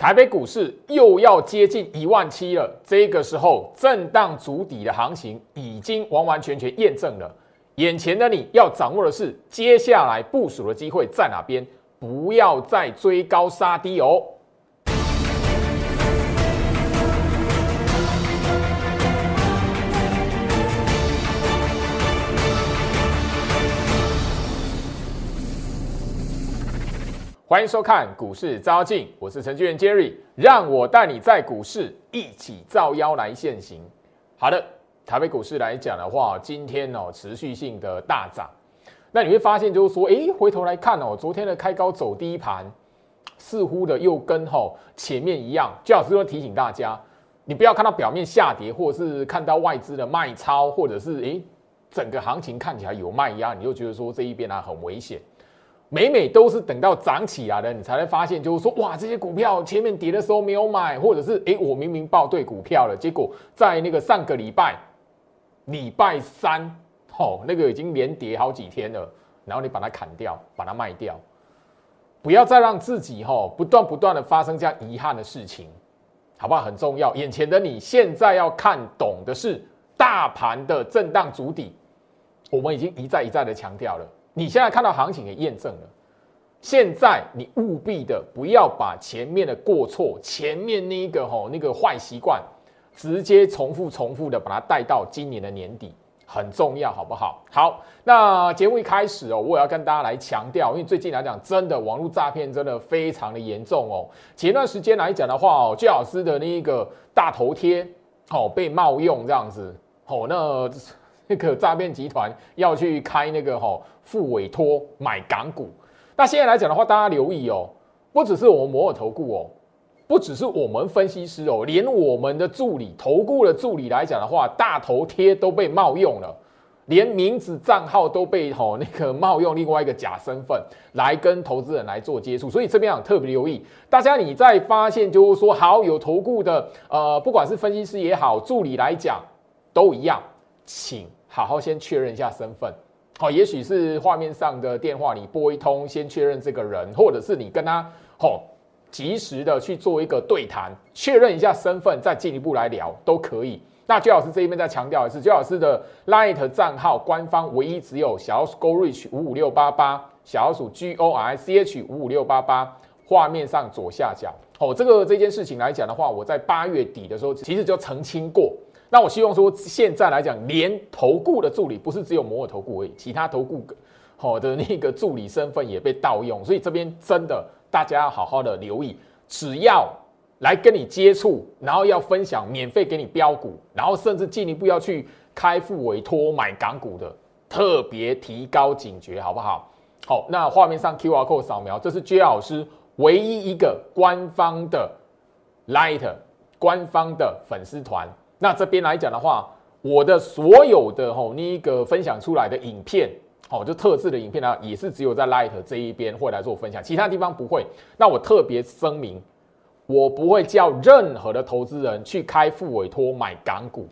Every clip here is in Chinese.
台北股市又要接近一万七了，这个时候震荡筑底的行情已经完完全全验证了。眼前的你要掌握的是，接下来部署的机会在哪边？不要再追高杀低哦。欢迎收看股市招镜，我是程序员 Jerry，让我带你在股市一起造妖来现行。好的，台北股市来讲的话，今天哦持续性的大涨，那你会发现就是说，哎，回头来看哦，昨天的开高走低盘，似乎的又跟吼前面一样。姜老师都提醒大家，你不要看到表面下跌，或者是看到外资的卖超，或者是哎整个行情看起来有卖压，你就觉得说这一边啊很危险。每每都是等到涨起来了，你才会发现，就是说，哇，这些股票前面跌的时候没有买，或者是，哎，我明明报对股票了，结果在那个上个礼拜，礼拜三，哦，那个已经连跌好几天了，然后你把它砍掉，把它卖掉，不要再让自己哈不断不断的发生这样遗憾的事情，好不好？很重要。眼前的你现在要看懂的是大盘的震荡主底，我们已经一再一再的强调了。你现在看到行情也验证了，现在你务必的不要把前面的过错、前面那一个吼那个坏习惯，直接重复重复的把它带到今年的年底，很重要，好不好？好，那节目一开始哦，我也要跟大家来强调，因为最近来讲，真的网络诈骗真的非常的严重哦。前段时间来讲的话哦，最老师的那一个大头贴哦被冒用这样子哦，那。那个诈骗集团要去开那个哈副委托买港股，那现在来讲的话，大家留意哦，不只是我们摩尔投顾哦，不只是我们分析师哦，连我们的助理投顾的助理来讲的话，大头贴都被冒用了，连名字账号都被吼那个冒用另外一个假身份来跟投资人来做接触，所以这边啊特别留意，大家你在发现就是说好有投顾的呃，不管是分析师也好，助理来讲都一样，请。好好先确认一下身份，好，也许是画面上的电话你拨一通，先确认这个人，或者是你跟他吼及时的去做一个对谈，确认一下身份，再进一步来聊都可以。那周老师这一边再强调一次，周老师的 Light 账号官方唯一只有小鼠 Go Reach 五五六八八，小鼠 G O R C H 五五六八八，画面上左下角。哦，这个这件事情来讲的话，我在八月底的时候其实就澄清过。那我希望说，现在来讲，连投顾的助理不是只有摩尔投顾而已，其他投顾好的那个助理身份也被盗用，所以这边真的大家要好好的留意，只要来跟你接触，然后要分享免费给你标股，然后甚至进一步要去开付委托买港股的，特别提高警觉，好不好？好，那画面上 Q R code 扫描，这是 J 老师唯一一个官方的 Light 官方的粉丝团。那这边来讲的话，我的所有的吼那一个分享出来的影片，哦，就特制的影片呢，也是只有在 Light 这一边会来做分享，其他地方不会。那我特别声明，我不会叫任何的投资人去开副委托买港股，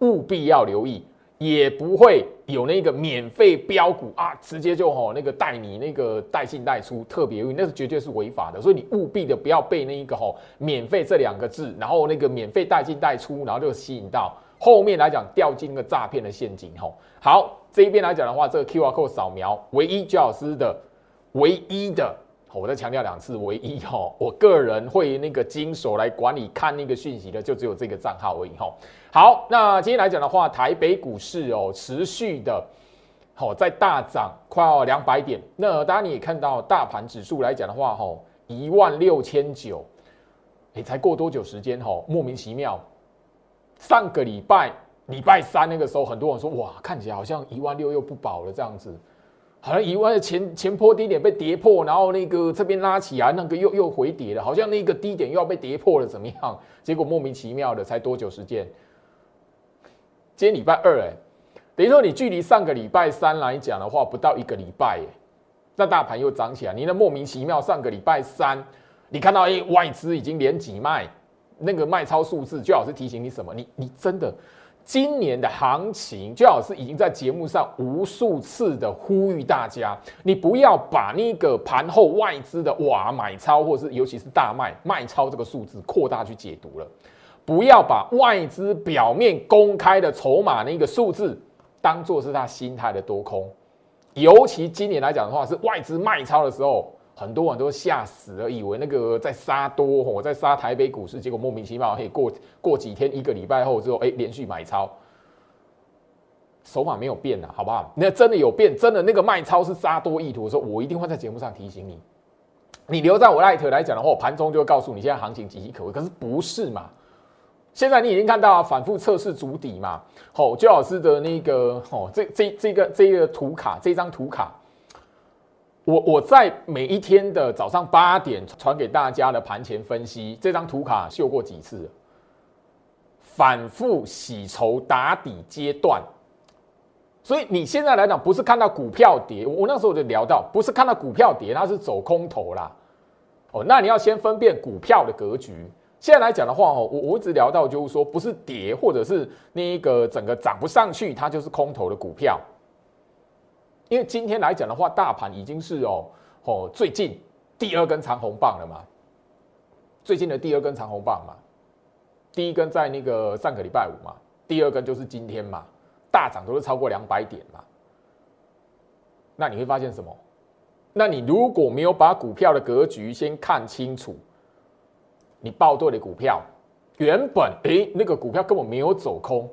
务必要留意。也不会有那个免费标股啊，直接就吼那个带你那个带进带出，特别容易那是绝对是违法的，所以你务必的不要被那一个吼免费这两个字，然后那个免费带进带出，然后就吸引到后面来讲掉进那个诈骗的陷阱吼。好，这一边来讲的话，这个 Q R code 扫描，唯一焦老师的唯一的。我再强调两次，唯一哈，我个人会那个经手来管理看那个讯息的，就只有这个账号而已哈。好，那今天来讲的话，台北股市哦，持续的，好在大涨，快要两百点。那当然你也看到大盘指数来讲的话，哈，一万六千九，哎，才过多久时间哈？莫名其妙，上个礼拜礼拜三那个时候，很多人说哇，看起来好像一万六又不保了这样子。好像一万的前前坡低点被跌破，然后那个这边拉起来，那个又又回跌了，好像那个低点又要被跌破了，怎么样？结果莫名其妙的，才多久时间？今天礼拜二，哎，等于说你距离上个礼拜三来讲的话，不到一个礼拜，哎，那大盘又涨起来，你那莫名其妙，上个礼拜三，你看到哎外资已经连几卖，那个卖超数字，最好是提醒你什么？你你真的今年的行情，最好是已经在节目上无数次的呼吁大家，你不要把那个盘后外资的哇买超，或是尤其是大卖卖超这个数字扩大去解读了，不要把外资表面公开的筹码那个数字当做是他心态的多空，尤其今年来讲的话，是外资卖超的时候。很多人都吓死了，以为那个在杀多，我在杀台北股市，结果莫名其妙，嘿，过过几天，一个礼拜后之后，哎，连续买超，手法没有变啊，好不好？那真的有变，真的那个卖超是杀多意图的时候，我一定会在节目上提醒你。你留在我赖特来讲的话，我盘中就会告诉你现在行情岌岌可危。可是不是嘛？现在你已经看到反复测试足底嘛？好，周老师的那个，哦，这这这个这个图卡，这张图卡。我我在每一天的早上八点传给大家的盘前分析，这张图卡秀过几次？反复洗筹打底阶段，所以你现在来讲，不是看到股票跌，我那时候就聊到，不是看到股票跌，它是走空头啦。哦，那你要先分辨股票的格局。现在来讲的话，哦，我我一直聊到就是说，不是跌，或者是那一个整个涨不上去，它就是空头的股票。因为今天来讲的话，大盘已经是哦哦最近第二根长红棒了嘛，最近的第二根长红棒嘛，第一根在那个上个礼拜五嘛，第二根就是今天嘛，大涨都是超过两百点嘛。那你会发现什么？那你如果没有把股票的格局先看清楚，你报对的股票，原本诶那个股票根本没有走空。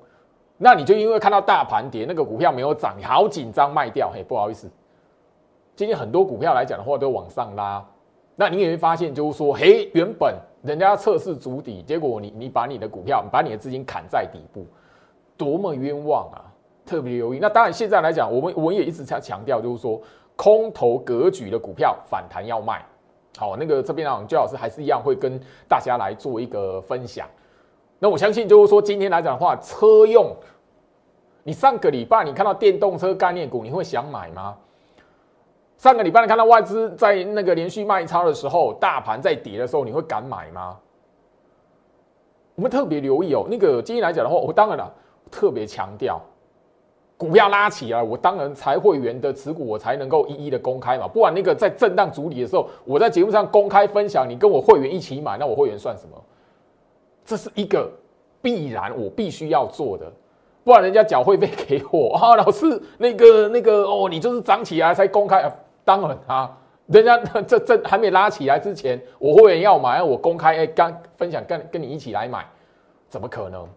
那你就因为看到大盘跌，那个股票没有涨，你好紧张卖掉，嘿，不好意思，今天很多股票来讲的话都往上拉，那你也会发现就是说，嘿，原本人家测试足底，结果你你把你的股票，把你的资金砍在底部，多么冤枉啊！特别留意。那当然现在来讲，我们我们也一直在强调，就是说空头格局的股票反弹要卖。好，那个这边啊，周老师还是一样会跟大家来做一个分享。那我相信就是说，今天来讲的话，车用，你上个礼拜你看到电动车概念股，你会想买吗？上个礼拜你看到外资在那个连续卖超的时候，大盘在跌的时候，你会敢买吗？我们特别留意哦，那个今天来讲的话，我当然了，特别强调，股票拉起来，我当然才会员的持股，我才能够一一的公开嘛。不然那个在震荡主理的时候，我在节目上公开分享，你跟我会员一起买，那我会员算什么？这是一个必然，我必须要做的，不然人家缴会费给我 啊，老师那个那个哦，你就是涨起来才公开啊，当然啊，人家这这还没拉起来之前，我会员要买，我公开哎，刚分享跟跟你一起来买，怎么可能？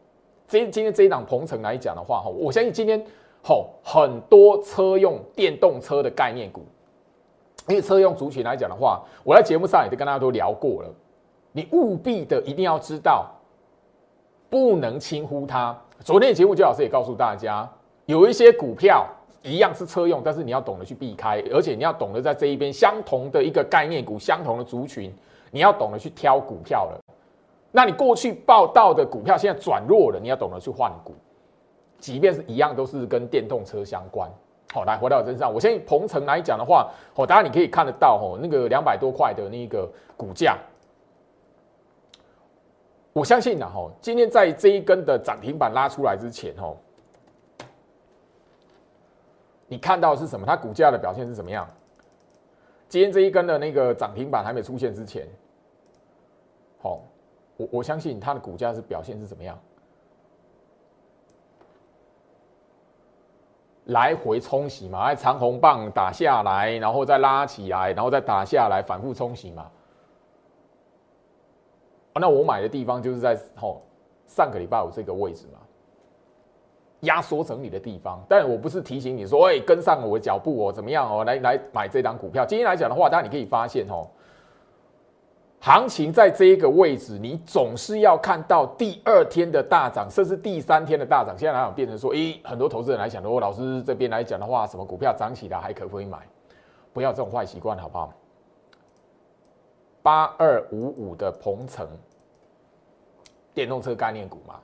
这今天这一档鹏程来讲的话哈，我相信今天吼很多车用电动车的概念股，因为车用族群来讲的话，我在节目上也都跟大家都聊过了，你务必的一定要知道。不能轻忽它。昨天的节目，周老师也告诉大家，有一些股票一样是车用，但是你要懂得去避开，而且你要懂得在这一边相同的一个概念股、相同的族群，你要懂得去挑股票了。那你过去报道的股票现在转弱了，你要懂得去换股，即便是一样都是跟电动车相关。好，来回到我身上，我相信鹏程来讲的话，哦，当然你可以看得到，哦，那个两百多块的那个股价。我相信呢，哈，今天在这一根的涨停板拉出来之前，哈，你看到是什么？它股价的表现是怎么样？今天这一根的那个涨停板还没出现之前，好，我我相信它的股价是表现是怎么样？来回冲洗嘛，哎，长红棒打下来，然后再拉起来，然后再打下来，反复冲洗嘛。那我买的地方就是在吼上个礼拜五这个位置嘛，压缩整理的地方。但我不是提醒你说，哎，跟上我的脚步哦，怎么样哦，来来买这档股票。今天来讲的话，当然你可以发现哦，行情在这一个位置，你总是要看到第二天的大涨，甚至第三天的大涨。现在来讲变成说，诶，很多投资人来讲，如果老师这边来讲的话，什么股票涨起来还可不可以买？不要这种坏习惯，好不好？八二五五的鹏程，电动车概念股嘛，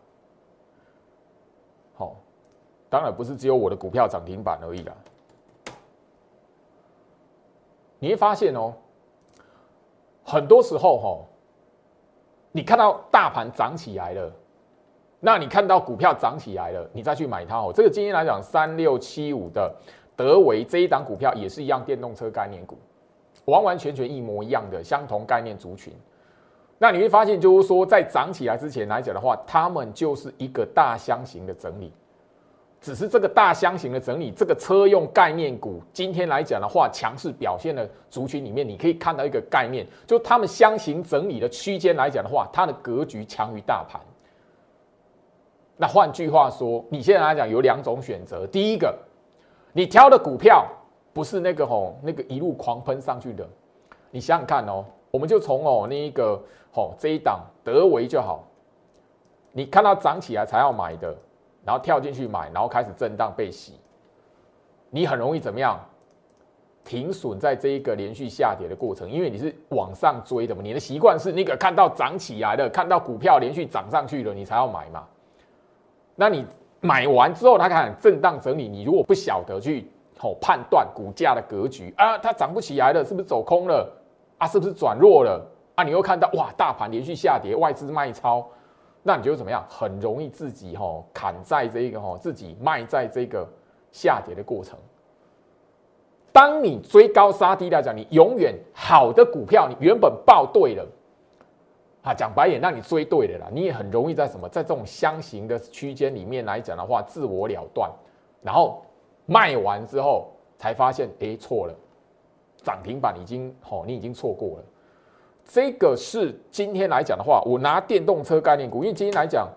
好，当然不是只有我的股票涨停板而已啦。你会发现哦，很多时候哈，你看到大盘涨起来了，那你看到股票涨起来了，你再去买它哦。这个今天来讲，三六七五的德维这一档股票也是一样，电动车概念股，完完全全一模一样的相同概念族群。那你会发现，就是说在涨起来之前来讲的话，它们就是一个大箱型的整理。只是这个大箱型的整理，这个车用概念股今天来讲的话，强势表现的族群里面，你可以看到一个概念，就他们箱型整理的区间来讲的话，它的格局强于大盘。那换句话说，你现在来讲有两种选择，第一个，你挑的股票不是那个吼那个一路狂喷上去的，你想想看哦，我们就从哦那一个吼这一档德维就好，你看到涨起来才要买的。然后跳进去买，然后开始震荡被洗，你很容易怎么样？停损在这一个连续下跌的过程，因为你是往上追的嘛，你的习惯是那个看到涨起来的，看到股票连续涨上去了，你才要买嘛。那你买完之后，它开始震荡整理，你如果不晓得去哦判断股价的格局啊，它涨不起来了，是不是走空了啊？是不是转弱了啊？你又看到哇，大盘连续下跌，外资卖超。那你觉得怎么样？很容易自己哈砍在这个哈自己卖在这个下跌的过程。当你追高杀低来讲，你永远好的股票，你原本报对了啊，讲白眼，让你追对了啦，你也很容易在什么在这种箱型的区间里面来讲的话，自我了断，然后卖完之后才发现，哎，错了，涨停板已经哦，你已经错过了。这个是今天来讲的话，我拿电动车概念股，因为今天来讲，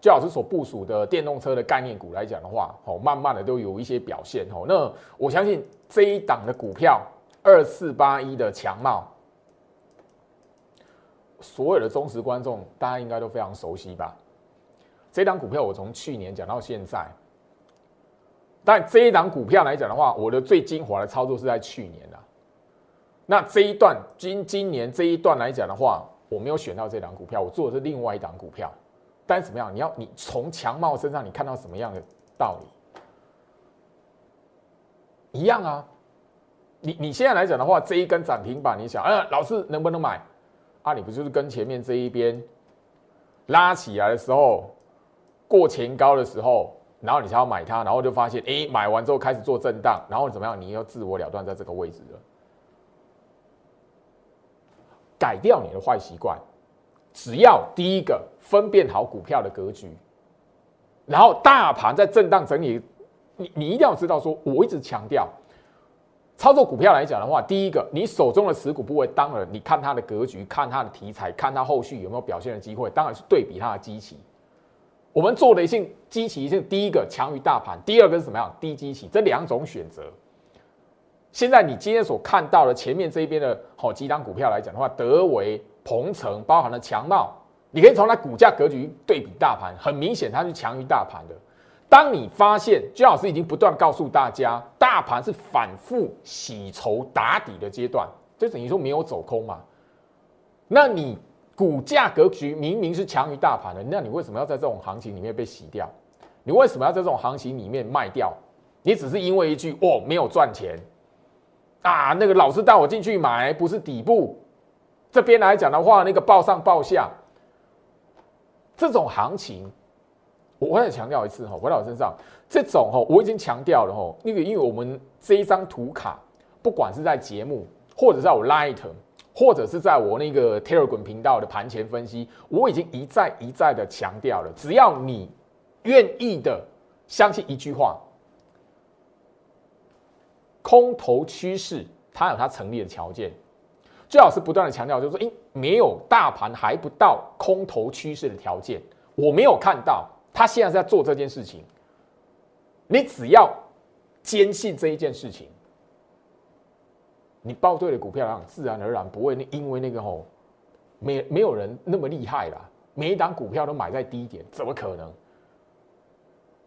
焦老师所部署的电动车的概念股来讲的话，哦，慢慢的都有一些表现哦。那我相信这一档的股票二四八一的强茂，所有的忠实观众大家应该都非常熟悉吧？这档股票我从去年讲到现在，但这一档股票来讲的话，我的最精华的操作是在去年的。那这一段今今年这一段来讲的话，我没有选到这档股票，我做的是另外一档股票。但是怎么样？你要你从强茂身上你看到什么样的道理？一样啊。你你现在来讲的话，这一根涨停板，你想，哎，老师能不能买？啊，你不就是跟前面这一边拉起来的时候，过前高的时候，然后你才要买它，然后就发现，哎，买完之后开始做震荡，然后怎么样？你要自我了断在这个位置了。改掉你的坏习惯，只要第一个分辨好股票的格局，然后大盘在震荡整理，你你一定要知道，说我一直强调，操作股票来讲的话，第一个你手中的持股部位，当然你看它的格局，看它的题材，看它后续有没有表现的机会，当然是对比它的基期。我们做的一性基期是第一个强于大盘，第二个是什么样？低基期，这两种选择。现在你今天所看到的前面这一边的好几档股票来讲的话，德维、鹏程包含了强茂，你可以从它股价格局对比大盘，很明显它是强于大盘的。当你发现姜老师已经不断告诉大家，大盘是反复洗筹打底的阶段，就等于说没有走空嘛。那你股价格局明明是强于大盘的，那你为什么要在这种行情里面被洗掉？你为什么要在这种行情里面卖掉？你只是因为一句“哦，没有赚钱”。啊，那个老师带我进去买，不是底部。这边来讲的话，那个报上报下，这种行情，我再强调一次哈，回到我身上，这种哈，我已经强调了哈。那个，因为我们这一张图卡，不管是在节目，或者在我 Light，或者是在我那个 Telegram 频道的盘前分析，我已经一再一再的强调了，只要你愿意的相信一句话。空头趋势，它有它成立的条件。最好是不断的强调，就是说，诶，没有大盘还不到空头趋势的条件，我没有看到他现在在做这件事情。你只要坚信这一件事情，你报对了股票，自然而然不会因为那个吼，没没有人那么厉害啦，每一档股票都买在低点，怎么可能？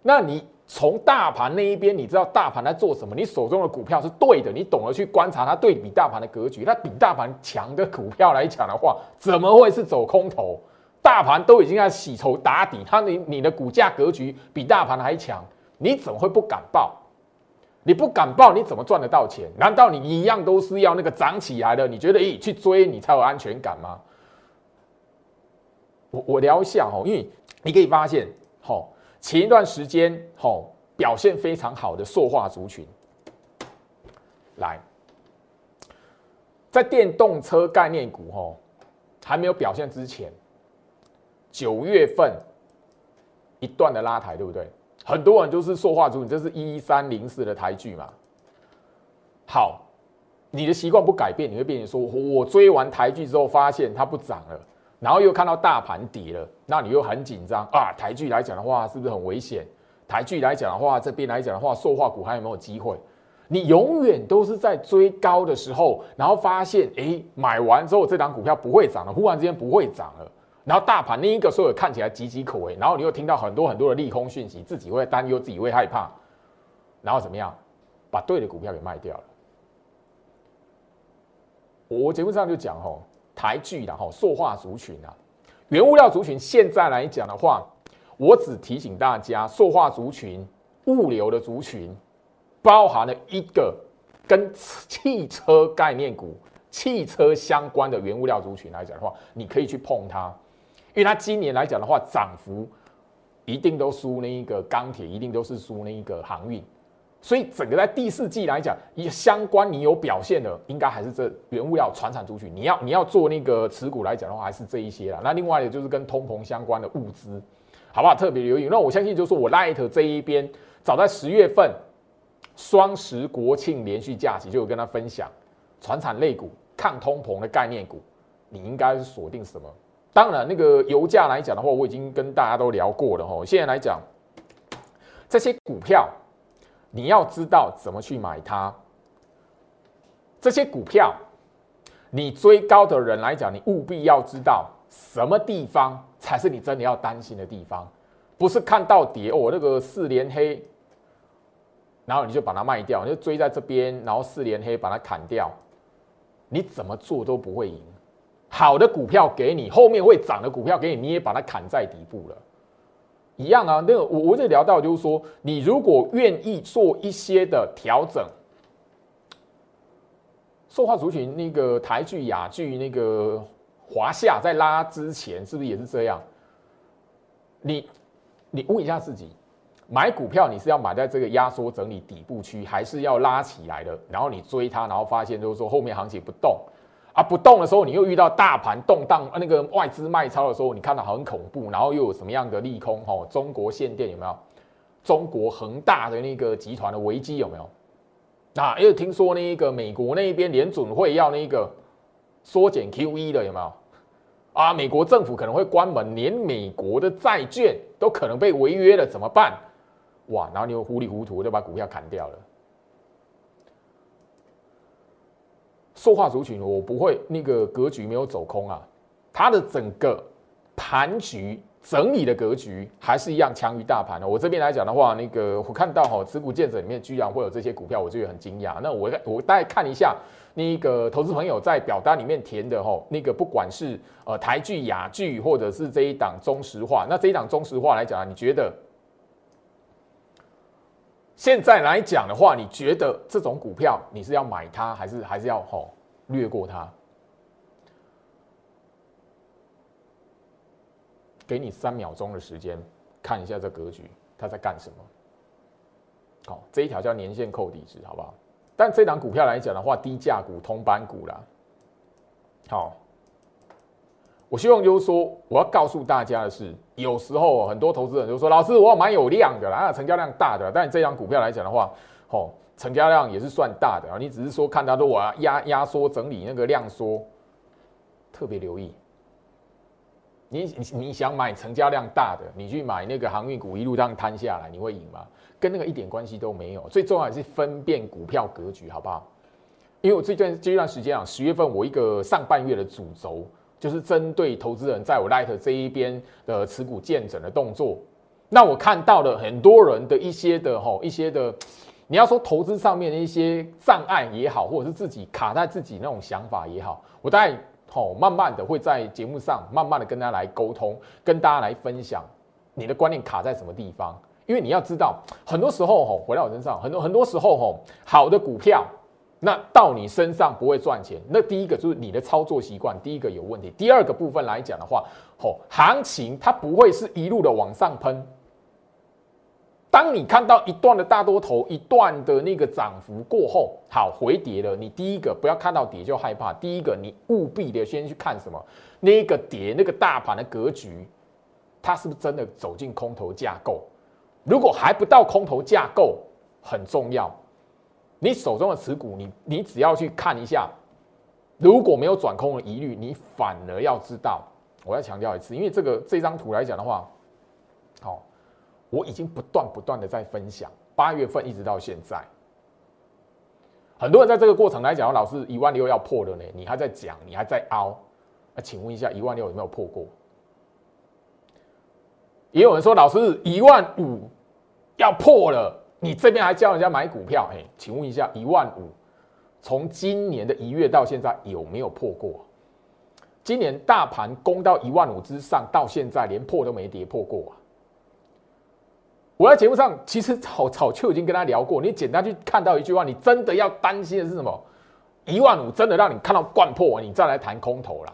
那你？从大盘那一边，你知道大盘在做什么？你手中的股票是对的，你懂得去观察它对比大盘的格局。那比大盘强的股票来讲的话，怎么会是走空头？大盘都已经在洗筹打底，它你你的股价格局比大盘还强，你怎么会不敢报？你不敢报，你怎么赚得到钱？难道你一样都是要那个涨起来的？你觉得咦去追你才有安全感吗？我我聊一下哦，因为你可以发现，吼，前一段时间吼表现非常好的塑化族群，来，在电动车概念股哈还没有表现之前，九月份一段的拉抬，对不对？很多人就是塑化族你，这是一三零四的台剧嘛。好，你的习惯不改变，你会变成说，我追完台剧之后发现它不涨了，然后又看到大盘跌了，那你又很紧张啊。台剧来讲的话，是不是很危险？台剧来讲的话，这边来讲的话，塑化股还有没有机会？你永远都是在追高的时候，然后发现，哎，买完之后这档股票不会涨了，忽然之间不会涨了。然后大盘另一个所有看起来岌岌可危，然后你又听到很多很多的利空讯息，自己会担忧，自己会害怕，然后怎么样，把对的股票给卖掉了。我节目上就讲吼，台剧然后塑化族群啊，原物料族群现在来讲的话，我只提醒大家，塑化族群、物流的族群，包含了一个跟汽车概念股、汽车相关的原物料族群来讲的话，你可以去碰它。因为它今年来讲的话，涨幅一定都输那一个钢铁，一定都是输那一个航运，所以整个在第四季来讲，也相关你有表现的，应该还是这原物料、船产族群。你要你要做那个持股来讲的话，还是这一些啦。那另外的就是跟通膨相关的物资，好不好？特别留意。那我相信就是我 Light 这一边，早在十月份双十国庆连续假期就有跟他分享，船产类股、抗通膨的概念股，你应该是锁定什么？当然，那个油价来讲的话，我已经跟大家都聊过了哈。现在来讲，这些股票你要知道怎么去买它。这些股票你追高的人来讲，你务必要知道什么地方才是你真的要担心的地方，不是看到跌哦，那个四连黑，然后你就把它卖掉，你就追在这边，然后四连黑把它砍掉，你怎么做都不会赢。好的股票给你，后面会涨的股票给你，你也把它砍在底部了，一样啊。那个我我这聊到就是说，你如果愿意做一些的调整，塑化族群那个台剧、雅剧、那个华夏在拉之前，是不是也是这样？你你问一下自己，买股票你是要买在这个压缩整理底部区，还是要拉起来的？然后你追它，然后发现就是说后面行情不动。啊，不动的时候，你又遇到大盘动荡，那个外资卖超的时候，你看到很恐怖，然后又有什么样的利空？哈，中国限电有没有？中国恒大的那个集团的危机有没有？那又听说那个美国那边联准会要那个缩减 QE 的有没有？啊，美国政府可能会关门，连美国的债券都可能被违约了，怎么办？哇，然后你又糊里糊涂就把股票砍掉了。塑化族群，我不会那个格局没有走空啊，它的整个盘局整理的格局还是一样强于大盘的。我这边来讲的话，那个我看到哈，持股建者里面居然会有这些股票，我就很惊讶。那我我大概看一下那个投资朋友在表单里面填的哈，那个不管是呃台剧、雅剧，或者是这一档中石化，那这一档中石化来讲，你觉得？现在来讲的话，你觉得这种股票你是要买它，还是还是要吼略过它？给你三秒钟的时间，看一下这格局，它在干什么？好，这一条叫年线扣底值，好不好？但这档股票来讲的话，低价股、通板股啦，好。我希望就是说，我要告诉大家的是，有时候很多投资人就说：“老师，我要买有量的啦，成交量大的。”但这张股票来讲的话，哦，成交量也是算大的啊。你只是说看它都我要压压缩整理那个量缩，特别留意。你你你想买成交量大的，你去买那个航运股一路这样摊下来，你会赢吗？跟那个一点关系都没有。最重要的是分辨股票格局，好不好？因为我这段这段时间啊，十月份我一个上半月的主轴。就是针对投资人在我 Light 这一边的持股见证的动作，那我看到了很多人的一些的吼一些的，你要说投资上面的一些障碍也好，或者是自己卡在自己那种想法也好，我大概吼慢慢的会在节目上慢慢的跟大家来沟通，跟大家来分享你的观念卡在什么地方，因为你要知道，很多时候吼回到我身上，很多很多时候吼好的股票那到你身上不会赚钱。那第一个就是你的操作习惯，第一个有问题。第二个部分来讲的话，吼，行情它不会是一路的往上喷。当你看到一段的大多头，一段的那个涨幅过后，好回跌了，你第一个不要看到跌就害怕。第一个，你务必的先去看什么？那个跌，那个大盘的格局，它是不是真的走进空头架构？如果还不到空头架构，很重要。你手中的持股，你你只要去看一下，如果没有转空的疑虑，你反而要知道，我要强调一次，因为这个这张图来讲的话，好。我已经不断不断的在分享，八月份一直到现在，很多人在这个过程来讲，老师一万六要破了呢，你还在讲，你还在凹，那请问一下，一万六有没有破过？也有人说，老师一万五要破了，你这边还教人家买股票，哎，请问一下，一万五从今年的一月到现在有没有破过？今年大盘攻到一万五之上，到现在连破都没跌破过啊！我在节目上其实早早就已经跟他聊过，你简单去看到一句话，你真的要担心的是什么？一万五真的让你看到灌破，你再来谈空头啦。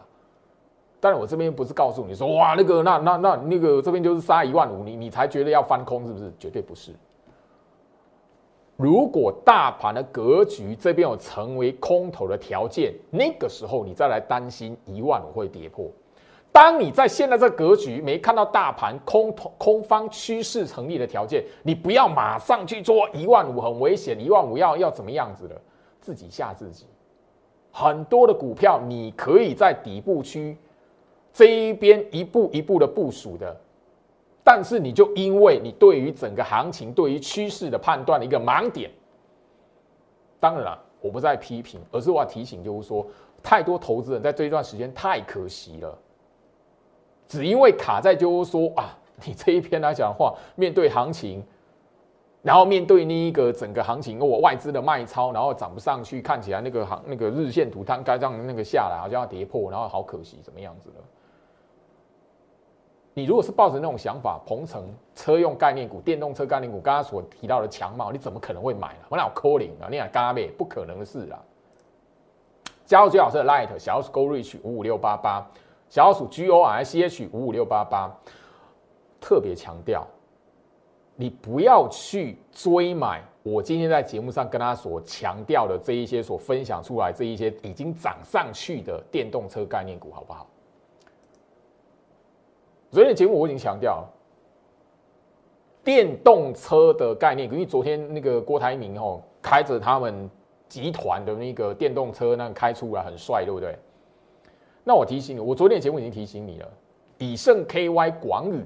当然，我这边不是告诉你说，哇，那个那那那那个这边就是杀一万五，你你才觉得要翻空，是不是？绝对不是。如果大盘的格局这边有成为空头的条件，那个时候你再来担心一万五会跌破。当你在现在这格局没看到大盘空头空方趋势成立的条件，你不要马上去做一万五很危险，一万五要要怎么样子的，自己吓自己。很多的股票你可以在底部区这一边一步一步的部署的，但是你就因为你对于整个行情对于趋势的判断的一个盲点，当然，我不在批评，而是我要提醒，就是说太多投资人在这一段时间太可惜了。只因为卡在就是说啊，你这一篇来讲的话，面对行情，然后面对那一个整个行情，我外资的卖超，然后涨不上去，看起来那个行那个日线图它该让那个下来，好像要跌破，然后好可惜，怎么样子的？你如果是抱着那种想法，鹏程车用概念股、电动车概念股，刚刚所提到的强茂，你怎么可能会买呢？我哪有 calling 啊？你想嘎呗？不可能的事啊！加入最好是 light 小 s go reach 五五六八八。小老鼠 G O R C H 五五六八八，特别强调，你不要去追买我今天在节目上跟他所强调的这一些所分享出来这一些已经涨上去的电动车概念股，好不好？昨天节目我已经强调，电动车的概念，因为昨天那个郭台铭哦开着他们集团的那个电动车，那开出来很帅，对不对？那我提醒你，我昨天节目已经提醒你了，以盛 KY 广宇，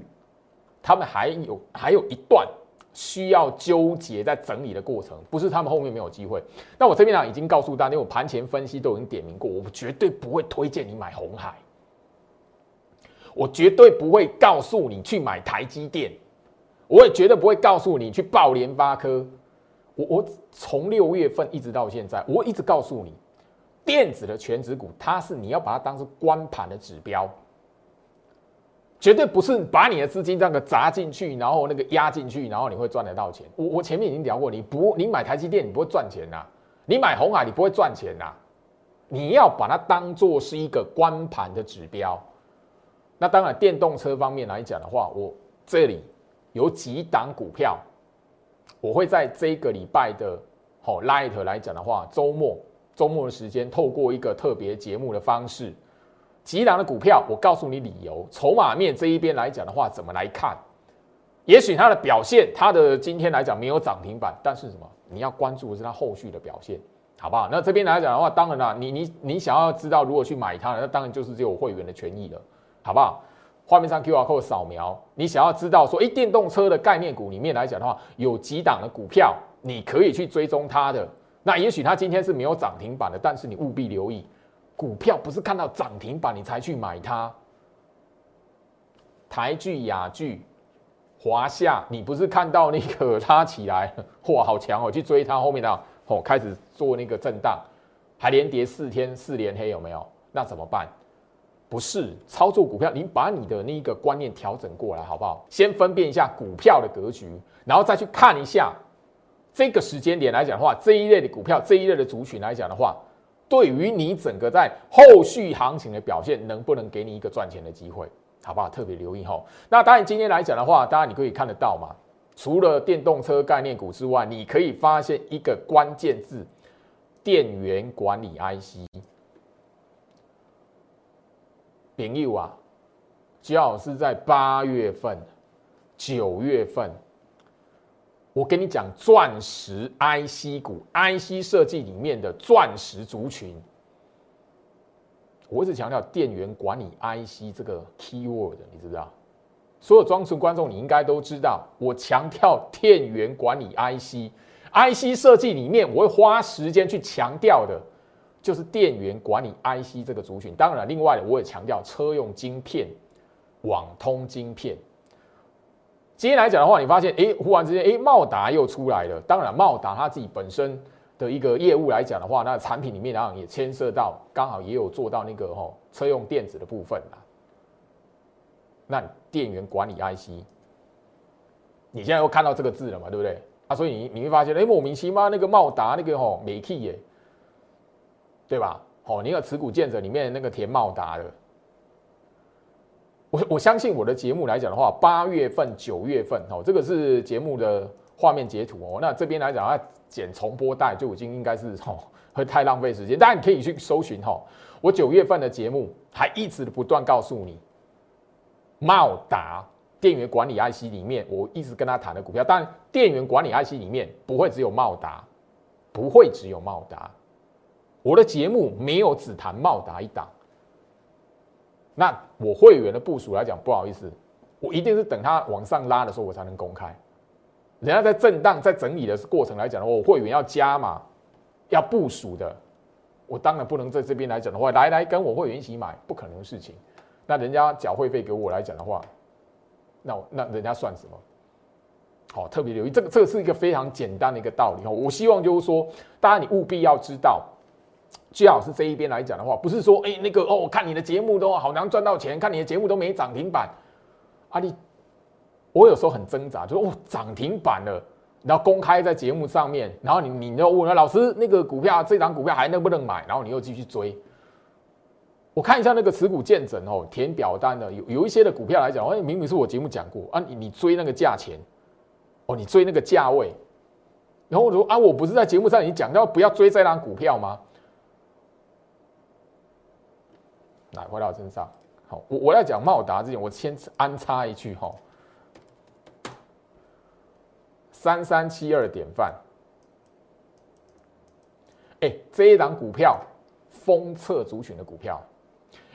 他们还有还有一段需要纠结在整理的过程，不是他们后面没有机会。那我这边呢已经告诉大家，我盘前分析都已经点名过，我绝对不会推荐你买红海，我绝对不会告诉你去买台积电，我也绝对不会告诉你去报联发科。我我从六月份一直到现在，我一直告诉你。电子的全指股，它是你要把它当成关盘的指标，绝对不是把你的资金这样个砸进去，然后那个压进去，然后你会赚得到钱。我我前面已经聊过，你不你买台积电，你不会赚钱呐；你买红海，你不会赚钱呐。你要把它当做是一个关盘的指标。那当然，电动车方面来讲的话，我这里有几档股票，我会在这个礼拜的好 light 来讲的话，周末。周末的时间，透过一个特别节目的方式，几档的股票，我告诉你理由。筹码面这一边来讲的话，怎么来看？也许它的表现，它的今天来讲没有涨停板，但是什么？你要关注的是它后续的表现，好不好？那这边来讲的话，当然啦，你你你想要知道如何去买它，那当然就是只有会员的权益了，好不好？画面上 Q R code 扫描，你想要知道说，哎，电动车的概念股里面来讲的话，有几档的股票，你可以去追踪它的。那也许它今天是没有涨停板的，但是你务必留意，股票不是看到涨停板你才去买它。台剧、雅剧、华夏，你不是看到那个它起来，哇，好强哦，去追它，后面的，哦，开始做那个震荡，还连跌四天四连黑，有没有？那怎么办？不是操作股票，你把你的那个观念调整过来，好不好？先分辨一下股票的格局，然后再去看一下。这个时间点来讲的话，这一类的股票，这一类的族群来讲的话，对于你整个在后续行情的表现，能不能给你一个赚钱的机会，好不好？特别留意哈。那当然，今天来讲的话，当然你可以看得到嘛。除了电动车概念股之外，你可以发现一个关键字：电源管理 IC。朋友啊，最好是在八月份、九月份。我跟你讲，钻石 IC 股、IC 设计里面的钻石族群，我一直强调电源管理 IC 这个 keyword，你知道？所有装纯观众，你应该都知道，我强调电源管理 IC，IC 设计里面我会花时间去强调的，就是电源管理 IC 这个族群。当然，另外的我也强调车用晶片、网通晶片。今天来讲的话，你发现，哎，忽然之间，哎，茂达又出来了。当然，茂达它自己本身的一个业务来讲的话，那产品里面然也牵涉到，刚好也有做到那个吼车用电子的部分啦。那电源管理 IC，你现在又看到这个字了嘛，对不对？啊，所以你你会发现，哎，莫名其妙那个茂达那个吼美 key 耶，对吧？哦，你有持股见者里面那个田茂达的。我我相信我的节目来讲的话，八月份、九月份，哦，这个是节目的画面截图哦。那这边来讲，要剪重播带就已经应该是哦，会太浪费时间。当然你可以去搜寻哈，我九月份的节目还一直不断告诉你，茂达电源管理 IC 里面，我一直跟他谈的股票。但电源管理 IC 里面不会只有茂达，不会只有茂达。我的节目没有只谈茂达一档。那我会员的部署来讲，不好意思，我一定是等它往上拉的时候，我才能公开。人家在震荡、在整理的过程来讲的话，我会员要加码、要部署的，我当然不能在这边来讲的话，来来跟我会员一起买，不可能的事情。那人家缴会费给我来讲的话，那那人家算什么？好，特别留意这个，这是一个非常简单的一个道理哈。我希望就是说，大家你务必要知道。最好是这一边来讲的话，不是说哎那个哦，看你的节目都好难赚到钱，看你的节目都没涨停板，啊你，我有时候很挣扎，就说哦涨停板了，然后公开在节目上面，然后你你又问老师那个股票这张股票还能不能买，然后你又继续追，我看一下那个持股见证哦，填表单的有有一些的股票来讲，哎明明是我节目讲过啊，你你追那个价钱，哦你追那个价位，然后我说啊我不是在节目上已经讲到不要追这张股票吗？来回到我身上，好，我我要讲茂达之前，我先安插一句哈，三三七二典范，哎，这一档股票封测族群的股票，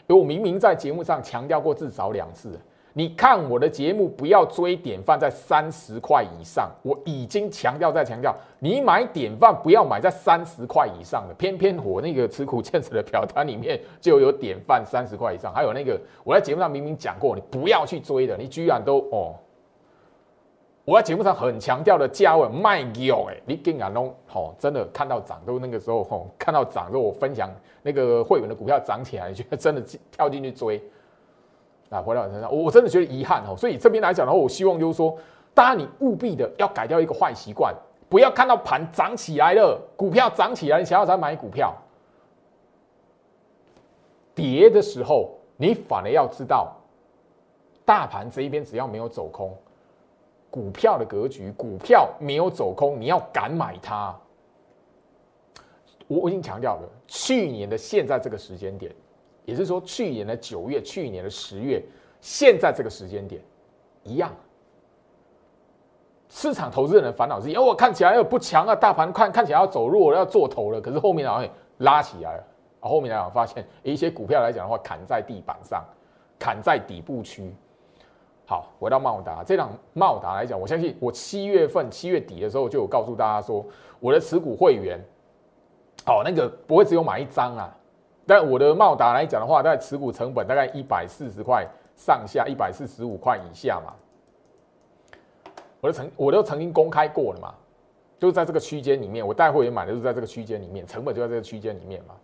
因为我明明在节目上强调过至少两次。你看我的节目，不要追典范在三十块以上。我已经强调再强调，你买典范不要买在三十块以上的。偏偏我那个吃苦建设的表单里面就有典范三十块以上，还有那个我在节目上明明讲过，你不要去追的，你居然都哦。我在节目上很强调的价位卖有哎，你竟然弄哦，真的看到涨都那个时候吼，看到涨都我分享那个会员的股票涨起来，你觉得真的跳进去追？啊，回到我身上，我我真的觉得遗憾哦。所以这边来讲的话，我希望就是说，大家你务必的要改掉一个坏习惯，不要看到盘涨起来了，股票涨起来，你想要再买股票，跌的时候，你反而要知道，大盘这一边只要没有走空，股票的格局，股票没有走空，你要敢买它。我我已经强调了，去年的现在这个时间点。也是说，去年的九月、去年的十月，现在这个时间点一样。市场投资人的烦恼是：因为我看起来又不强啊，大盘看看起来要走弱了，要做头了。可是后面好像拉起来了，后面来讲发现一些股票来讲的话，砍在地板上，砍在底部区。好，回到茂达，这档茂达来讲，我相信我七月份、七月底的时候就有告诉大家说，我的持股会员，哦，那个不会只有买一张啊。但我的茂达来讲的话，在持股成本大概一百四十块上下，一百四十五块以下嘛。我都曾我都曾经公开过了嘛，就是在这个区间里面，我带会员买的是在这个区间里面，成本就在这个区间里面嘛。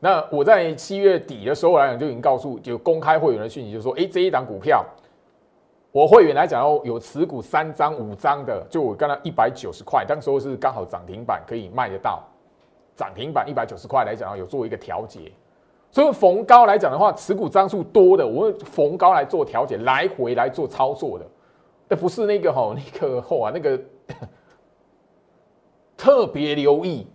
那我在七月底的时候来讲，就已经告诉就公开会员的讯息，就说，哎，这一档股票我会员来讲哦，有持股三张、五张的，就我刚刚一百九十块，当时候是刚好涨停板可以卖得到，涨停板一百九十块来讲有做一个调节。所以逢高来讲的话，持股张数多的，我逢高来做调节，来回来做操作的，那不是那个吼，那个吼啊，那个 特别留意。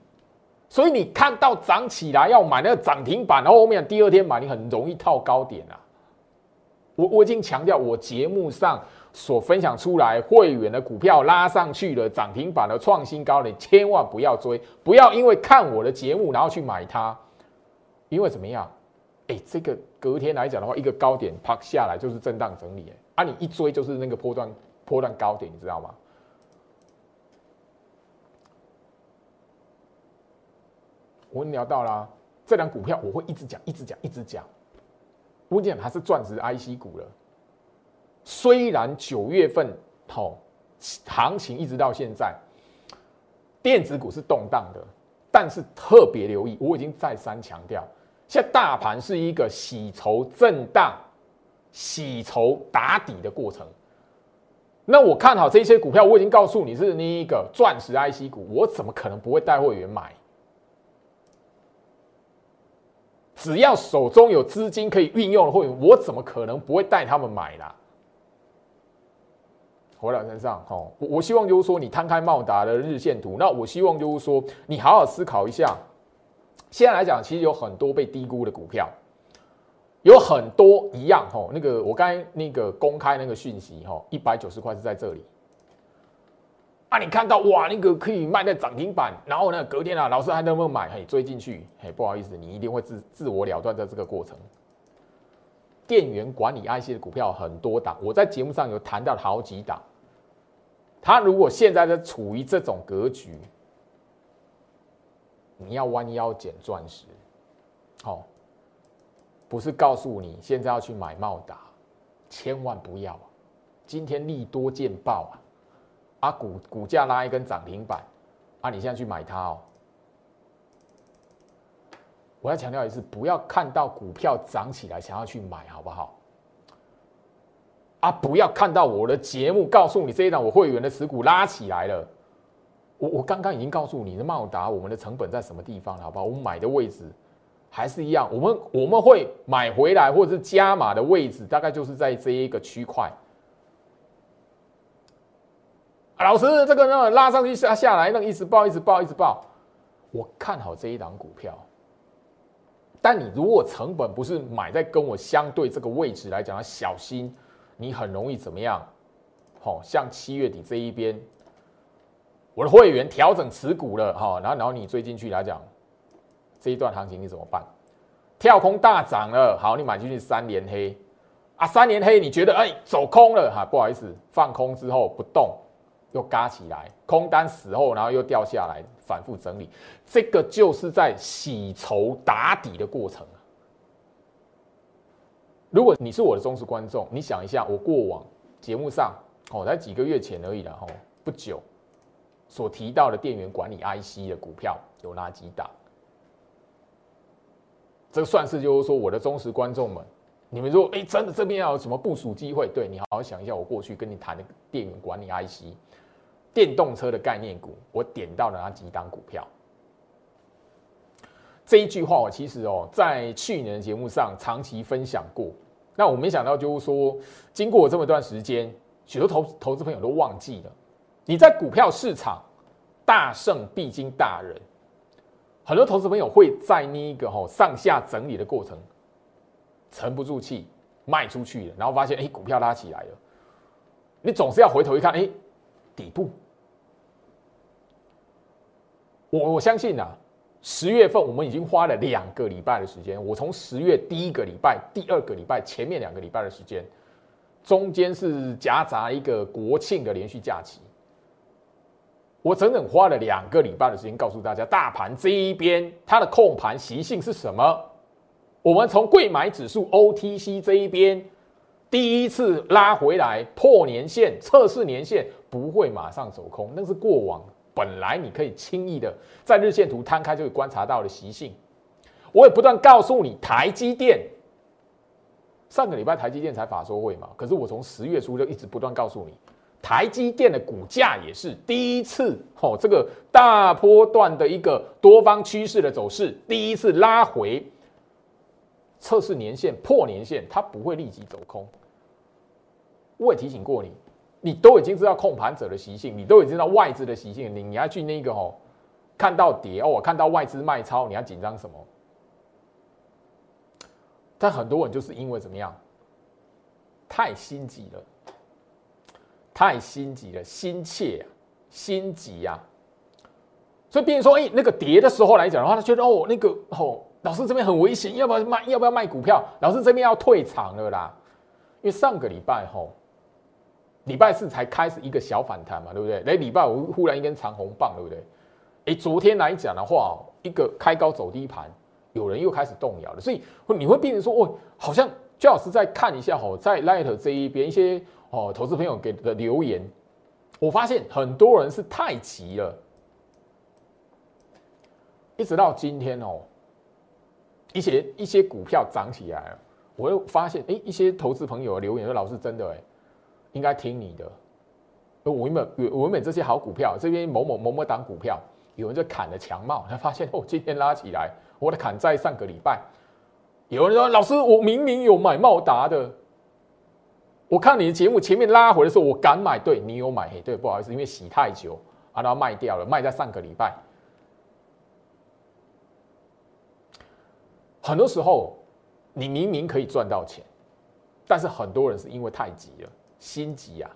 所以你看到涨起来要买那个涨停板，然后后面第二天买，你很容易套高点啊。我我已经强调，我节目上所分享出来会员的股票拉上去了涨停板的创新高，你千万不要追，不要因为看我的节目然后去买它。因为怎么样？哎，这个隔天来讲的话，一个高点啪下来就是震荡整理，哎，啊，你一追就是那个波段波段高点，你知道吗？我跟你聊到啦，这两股票我会一直讲，一直讲，一直讲。我跟你讲它是钻石 IC 股了，虽然九月份好行情一直到现在，电子股是动荡的，但是特别留意，我已经再三强调。现在大盘是一个洗筹震荡、洗筹打底的过程。那我看好这些股票，我已经告诉你是那一个钻石 IC 股，我怎么可能不会带会员买？只要手中有资金可以运用的会员，我怎么可能不会带他们买啦？回到身上，哦，我我希望就是说，你摊开茂达的日线图，那我希望就是说，你好好思考一下。现在来讲，其实有很多被低估的股票，有很多一样吼。那个我刚才那个公开那个讯息吼，一百九十块是在这里。啊，你看到哇，那个可以卖在涨停板，然后呢，隔天啊，老师还能不能买？嘿，追进去，嘿，不好意思，你一定会自自我了断在这个过程。电源管理 IC 的股票很多档，我在节目上有谈到好几档。他如果现在在处于这种格局。你要弯腰捡钻石，好，不是告诉你现在要去买茂达，千万不要啊！今天利多见报啊，啊股股价拉一根涨停板，啊你现在去买它哦。我要强调一次，不要看到股票涨起来想要去买，好不好？啊，不要看到我的节目告诉你这一档我会员的持股拉起来了。我我刚刚已经告诉你的茂达，我们的成本在什么地方，好不好？我们买的位置还是一样，我们我们会买回来或者是加码的位置，大概就是在这一个区块。老师，这个呢拉上去下下来，那个一直爆，一直爆，一直爆。我看好这一档股票，但你如果成本不是买在跟我相对这个位置来讲，要小心，你很容易怎么样？好，像七月底这一边。我的会员调整持股了哈，然后然后你追进去来讲，这一段行情你怎么办？跳空大涨了，好，你买进去三连黑啊，三连黑，你觉得哎走空了哈？不好意思，放空之后不动，又嘎起来，空单死后，然后又掉下来，反复整理，这个就是在洗筹打底的过程如果你是我的忠实观众，你想一下，我过往节目上哦，才几个月前而已了哈，不久。所提到的电源管理 IC 的股票有哪几档？这算是就是说我的忠实观众们，你们如果哎真的这边要有什么部署机会，对你好好想一下，我过去跟你谈的电源管理 IC、电动车的概念股，我点到了哪几档股票？这一句话我其实哦在去年的节目上长期分享过，那我没想到就是说，经过这么一段时间，许多投投资朋友都忘记了。你在股票市场，大胜必经大人。很多投资朋友会在那一个吼上下整理的过程，沉不住气卖出去了，然后发现哎股票拉起来了，你总是要回头一看，哎底部。我我相信啊，十月份我们已经花了两个礼拜的时间，我从十月第一个礼拜、第二个礼拜前面两个礼拜的时间，中间是夹杂一个国庆的连续假期。我整整花了两个礼拜的时间告诉大家，大盘这一边它的控盘习性是什么？我们从贵买指数 OTC 这一边第一次拉回来破年线，测试年线不会马上走空，那是过往本来你可以轻易的在日线图摊开就会观察到的习性。我也不断告诉你，台积电上个礼拜台积电才法说会嘛，可是我从十月初就一直不断告诉你，台积电的股价也是第一次哦，这个大波段的一个多方趋势的走势，第一次拉回测试年线破年线，它不会立即走空。我也提醒过你，你都已经知道控盘者的习性，你都已经知道外资的习性，你你要去那个哦，看到跌哦，看到外资卖超，你要紧张什么？但很多人就是因为怎么样，太心急了，太心急了，心切啊，心急呀，所以别人说，哎，那个跌的时候来讲的话，他觉得哦，那个哦，老师这边很危险，要不要卖？要不要卖股票？老师这边要退场了啦，因为上个礼拜吼，礼拜四才开始一个小反弹嘛，对不对？哎，礼拜五忽然一根长红棒，对不对？哎，昨天来讲的话，一个开高走低盘。有人又开始动摇了，所以你会变成说，哦，好像最老师再看一下哦，在 Light 这一边一些哦，投资朋友给的留言，我发现很多人是太急了，一直到今天哦，一些一些股票涨起来了，我又发现，哎，一些投资朋友留言说，老师真的哎，应该听你的，我原本我原本这些好股票，这边某某某某档股票，有人就砍了强帽，他发现哦，今天拉起来。我的砍在上个礼拜，有人说老师，我明明有买茂达的，我看你的节目前面拉回的时候，我敢买，对你有买，嘿，对，不好意思，因为洗太久啊，然后卖掉了，卖在上个礼拜。很多时候，你明明可以赚到钱，但是很多人是因为太急了，心急啊。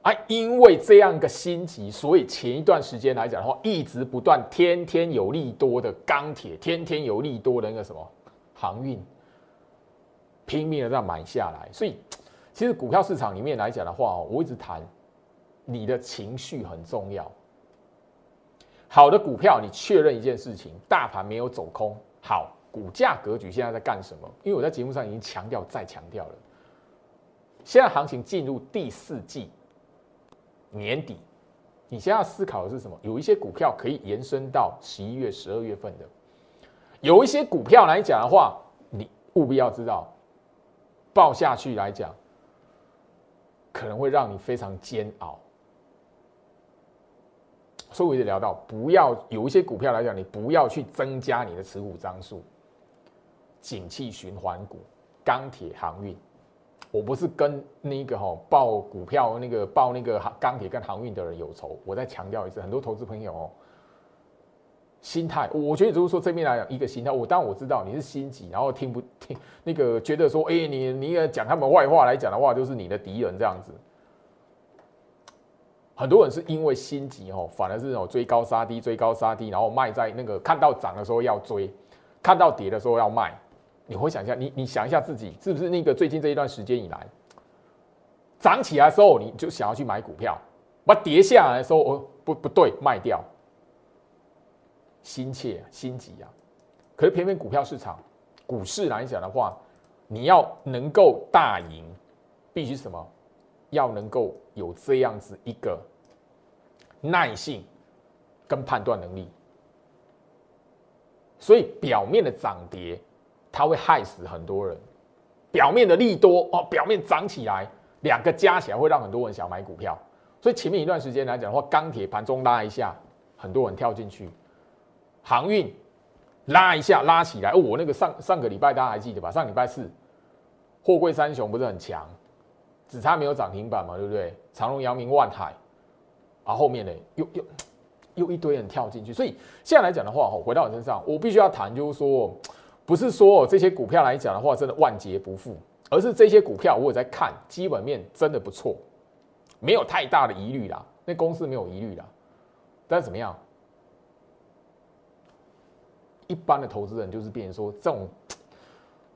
啊，因为这样一个心急，所以前一段时间来讲的话，一直不断，天天有利多的钢铁，天天有利多的那个什么航运，拼命的在买下来。所以，其实股票市场里面来讲的话，我一直谈，你的情绪很重要。好的股票，你确认一件事情，大盘没有走空，好，股价格局现在在干什么？因为我在节目上已经强调再强调了，现在行情进入第四季。年底，你现在要思考的是什么？有一些股票可以延伸到十一月、十二月份的，有一些股票来讲的话，你务必要知道，报下去来讲，可能会让你非常煎熬。所以我一直聊到，不要有一些股票来讲，你不要去增加你的持股张数。景气循环股、钢铁、航运。我不是跟那个哈报股票那个报那个钢铁跟航运的人有仇。我再强调一次，很多投资朋友哦，心态，我觉得就是说这边来讲一个心态。我当然我知道你是心急，然后听不听那个觉得说，哎，你你也讲他们坏话来讲的话，就是你的敌人这样子。很多人是因为心急哦，反而是那种追高杀低，追高杀低，然后卖在那个看到涨的时候要追，看到跌的时候要卖。你回想一下，你你想一下自己是不是那个最近这一段时间以来，涨起来的时候你就想要去买股票，把跌下来的时候哦不不对卖掉，心切心急啊！可是偏偏股票市场股市来讲的话，你要能够大赢，必须什么？要能够有这样子一个耐性跟判断能力，所以表面的涨跌。它会害死很多人，表面的利多哦，表面涨起来，两个加起来会让很多人想买股票。所以前面一段时间来讲的话，钢铁盘中拉一下，很多人跳进去；航运拉一下拉起来，我那个上上个礼拜大家还记得吧？上礼拜四，货柜三雄不是很强，只差没有涨停板嘛，对不对？长隆、阳明、万海，啊，后面呢又又又一堆人跳进去。所以现在来讲的话，哈，回到我身上，我必须要谈，就是说。不是说这些股票来讲的话，真的万劫不复，而是这些股票我有在看，基本面真的不错，没有太大的疑虑啦。那公司没有疑虑啦，但是怎么样？一般的投资人就是变成说这种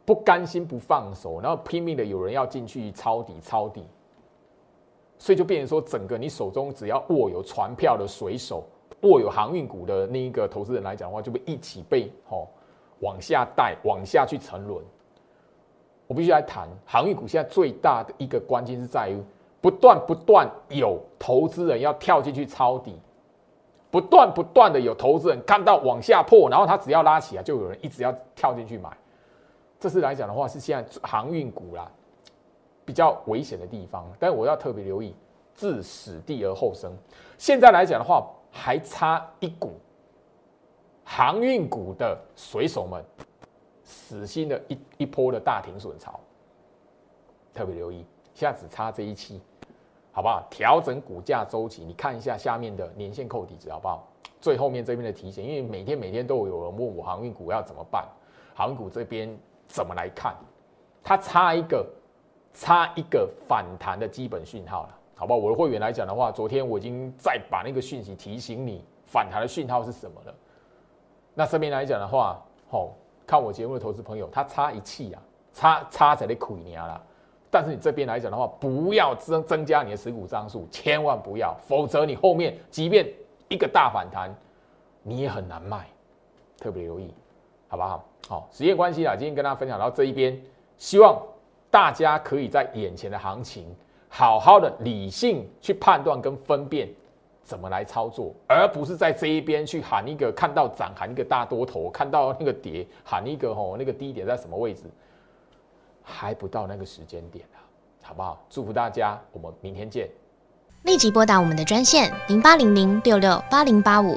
不甘心不放手，然后拼命的有人要进去抄底抄底，所以就变成说整个你手中只要握有船票的水手，握有航运股的那一个投资人来讲的话，就会一起被吼。往下带，往下去沉沦。我必须来谈航运股现在最大的一个关键是在于，不断不断有投资人要跳进去抄底，不断不断的有投资人看到往下破，然后他只要拉起来，就有人一直要跳进去买。这次来讲的话是现在航运股啦比较危险的地方，但我要特别留意，置死地而后生。现在来讲的话，还差一股航运股的水手们死心的一一波的大停损潮，特别留意，现在只差这一期，好不好？调整股价周期，你看一下下面的年线扣底值，好不好？最后面这边的提醒，因为每天每天都有人问我航运股要怎么办，航运股这边怎么来看？它差一个，差一个反弹的基本讯号了，好不好？我的会员来讲的话，昨天我已经再把那个讯息提醒你，反弹的讯号是什么了。那这边来讲的话，吼，看我节目的投资朋友，他差一气啊，差差在那亏你啊啦。但是你这边来讲的话，不要增增加你的持股张数，千万不要，否则你后面即便一个大反弹，你也很难卖，特别留意，好不好？好，时间关系啊，今天跟大家分享到这一边，希望大家可以在眼前的行情，好好的理性去判断跟分辨怎么来操作，而不是在这一边去喊一个看到涨喊一个大多头，看到那个跌喊一个吼那个低点在什么位置，还不到那个时间点啊，好不好？祝福大家，我们明天见。立即拨打我们的专线零八零零六六八零八五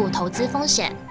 投资风险。